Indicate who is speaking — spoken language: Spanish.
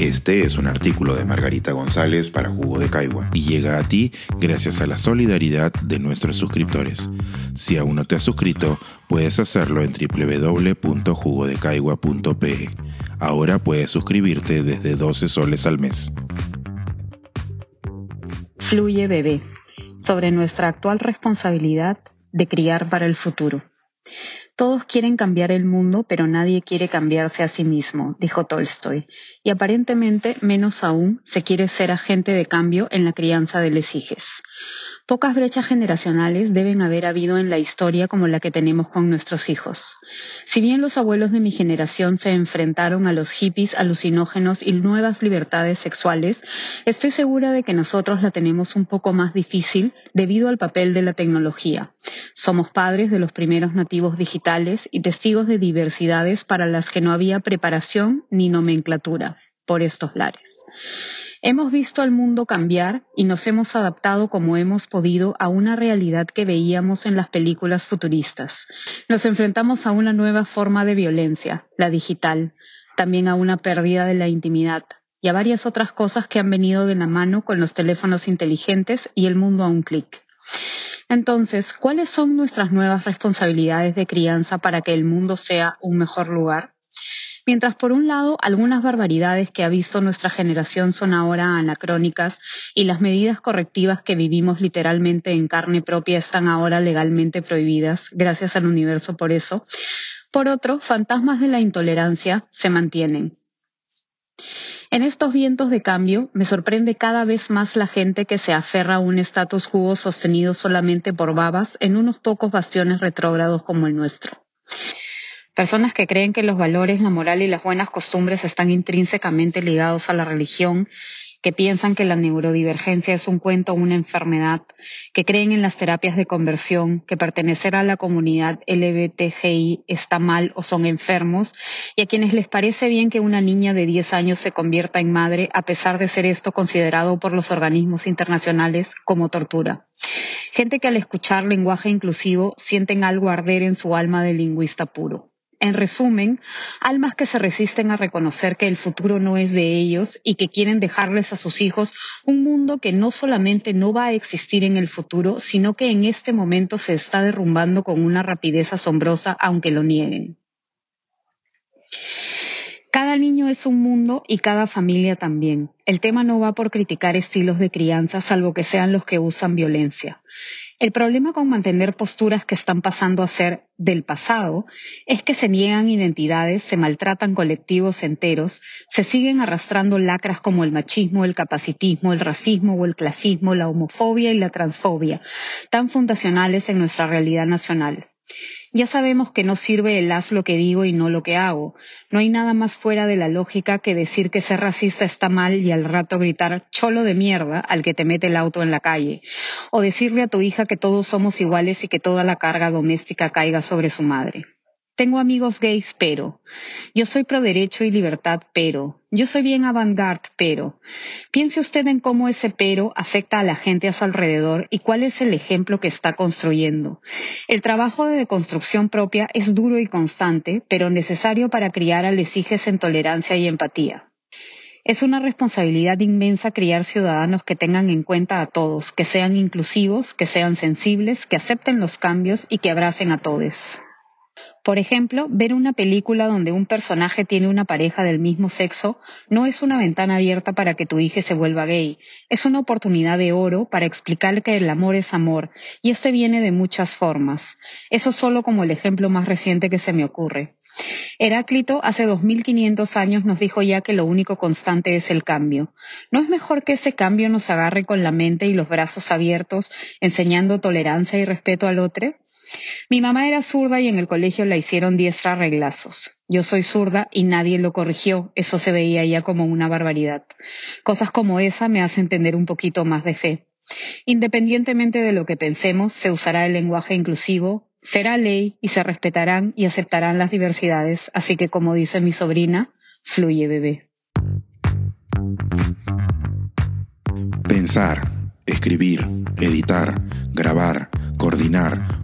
Speaker 1: Este es un artículo de Margarita González para Jugo de Caigua y llega a ti gracias a la solidaridad de nuestros suscriptores. Si aún no te has suscrito, puedes hacerlo en www.jugodecaigua.pe. Ahora puedes suscribirte desde 12 soles al mes.
Speaker 2: Fluye Bebé, sobre nuestra actual responsabilidad de criar para el futuro. Todos quieren cambiar el mundo, pero nadie quiere cambiarse a sí mismo, dijo Tolstoy, y aparentemente menos aún se quiere ser agente de cambio en la crianza de les Pocas brechas generacionales deben haber habido en la historia como la que tenemos con nuestros hijos. Si bien los abuelos de mi generación se enfrentaron a los hippies alucinógenos y nuevas libertades sexuales, estoy segura de que nosotros la tenemos un poco más difícil debido al papel de la tecnología. Somos padres de los primeros nativos digitales y testigos de diversidades para las que no había preparación ni nomenclatura por estos lares. Hemos visto al mundo cambiar y nos hemos adaptado como hemos podido a una realidad que veíamos en las películas futuristas. Nos enfrentamos a una nueva forma de violencia, la digital, también a una pérdida de la intimidad y a varias otras cosas que han venido de la mano con los teléfonos inteligentes y el mundo a un clic. Entonces, ¿cuáles son nuestras nuevas responsabilidades de crianza para que el mundo sea un mejor lugar? Mientras por un lado algunas barbaridades que ha visto nuestra generación son ahora anacrónicas y las medidas correctivas que vivimos literalmente en carne propia están ahora legalmente prohibidas, gracias al universo por eso, por otro, fantasmas de la intolerancia se mantienen. En estos vientos de cambio me sorprende cada vez más la gente que se aferra a un status quo sostenido solamente por babas en unos pocos bastiones retrógrados como el nuestro. Personas que creen que los valores, la moral y las buenas costumbres están intrínsecamente ligados a la religión, que piensan que la neurodivergencia es un cuento o una enfermedad, que creen en las terapias de conversión, que pertenecer a la comunidad LBTGI está mal o son enfermos, y a quienes les parece bien que una niña de 10 años se convierta en madre, a pesar de ser esto considerado por los organismos internacionales como tortura. Gente que al escuchar lenguaje inclusivo sienten algo arder en su alma de lingüista puro. En resumen, almas que se resisten a reconocer que el futuro no es de ellos y que quieren dejarles a sus hijos un mundo que no solamente no va a existir en el futuro, sino que en este momento se está derrumbando con una rapidez asombrosa, aunque lo nieguen. Cada niño es un mundo y cada familia también. El tema no va por criticar estilos de crianza, salvo que sean los que usan violencia. El problema con mantener posturas que están pasando a ser del pasado es que se niegan identidades, se maltratan colectivos enteros, se siguen arrastrando lacras como el machismo, el capacitismo, el racismo o el clasismo, la homofobia y la transfobia, tan fundacionales en nuestra realidad nacional. Ya sabemos que no sirve el haz lo que digo y no lo que hago. No hay nada más fuera de la lógica que decir que ser racista está mal y al rato gritar cholo de mierda al que te mete el auto en la calle. O decirle a tu hija que todos somos iguales y que toda la carga doméstica caiga sobre su madre. Tengo amigos gays, pero. Yo soy pro derecho y libertad, pero. Yo soy bien avant-garde, pero. Piense usted en cómo ese pero afecta a la gente a su alrededor y cuál es el ejemplo que está construyendo. El trabajo de deconstrucción propia es duro y constante, pero necesario para criar a lesijes en tolerancia y empatía. Es una responsabilidad inmensa criar ciudadanos que tengan en cuenta a todos, que sean inclusivos, que sean sensibles, que acepten los cambios y que abracen a todos. Por ejemplo, ver una película donde un personaje tiene una pareja del mismo sexo no es una ventana abierta para que tu hija se vuelva gay, es una oportunidad de oro para explicar que el amor es amor, y este viene de muchas formas. Eso solo como el ejemplo más reciente que se me ocurre. Heráclito hace 2500 años nos dijo ya que lo único constante es el cambio. ¿No es mejor que ese cambio nos agarre con la mente y los brazos abiertos, enseñando tolerancia y respeto al otro? Mi mamá era zurda y en el colegio la hicieron diestra reglazos. Yo soy zurda y nadie lo corrigió. Eso se veía ya como una barbaridad. Cosas como esa me hacen tener un poquito más de fe. Independientemente de lo que pensemos, se usará el lenguaje inclusivo, será ley y se respetarán y aceptarán las diversidades. Así que, como dice mi sobrina, fluye bebé.
Speaker 1: Pensar, escribir, editar, grabar, coordinar,